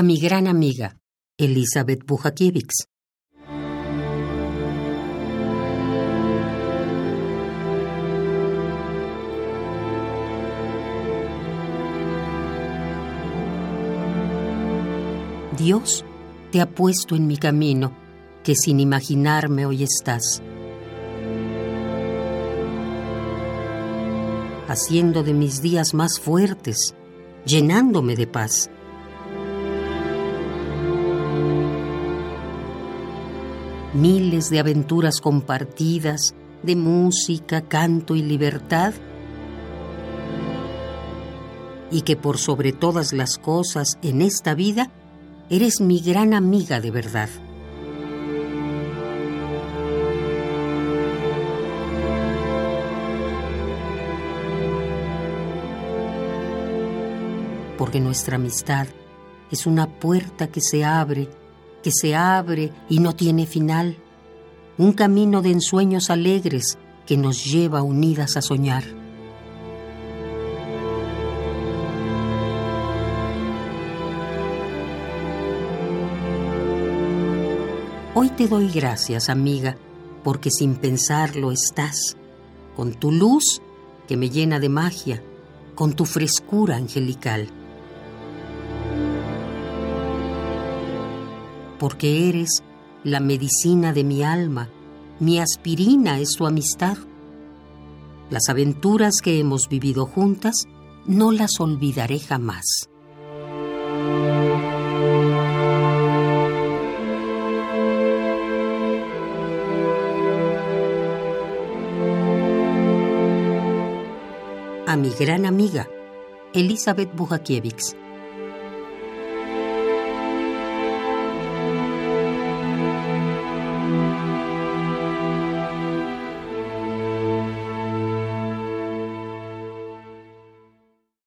a mi gran amiga, Elizabeth Bujakiewicz. Dios te ha puesto en mi camino, que sin imaginarme hoy estás. Haciendo de mis días más fuertes, llenándome de paz. Miles de aventuras compartidas, de música, canto y libertad, y que por sobre todas las cosas en esta vida Eres mi gran amiga de verdad. Porque nuestra amistad es una puerta que se abre, que se abre y no tiene final. Un camino de ensueños alegres que nos lleva unidas a soñar. Hoy te doy gracias, amiga, porque sin pensarlo estás, con tu luz que me llena de magia, con tu frescura angelical. Porque eres la medicina de mi alma, mi aspirina es tu amistad. Las aventuras que hemos vivido juntas no las olvidaré jamás. a mi gran amiga, Elizabeth Bujakiewicz.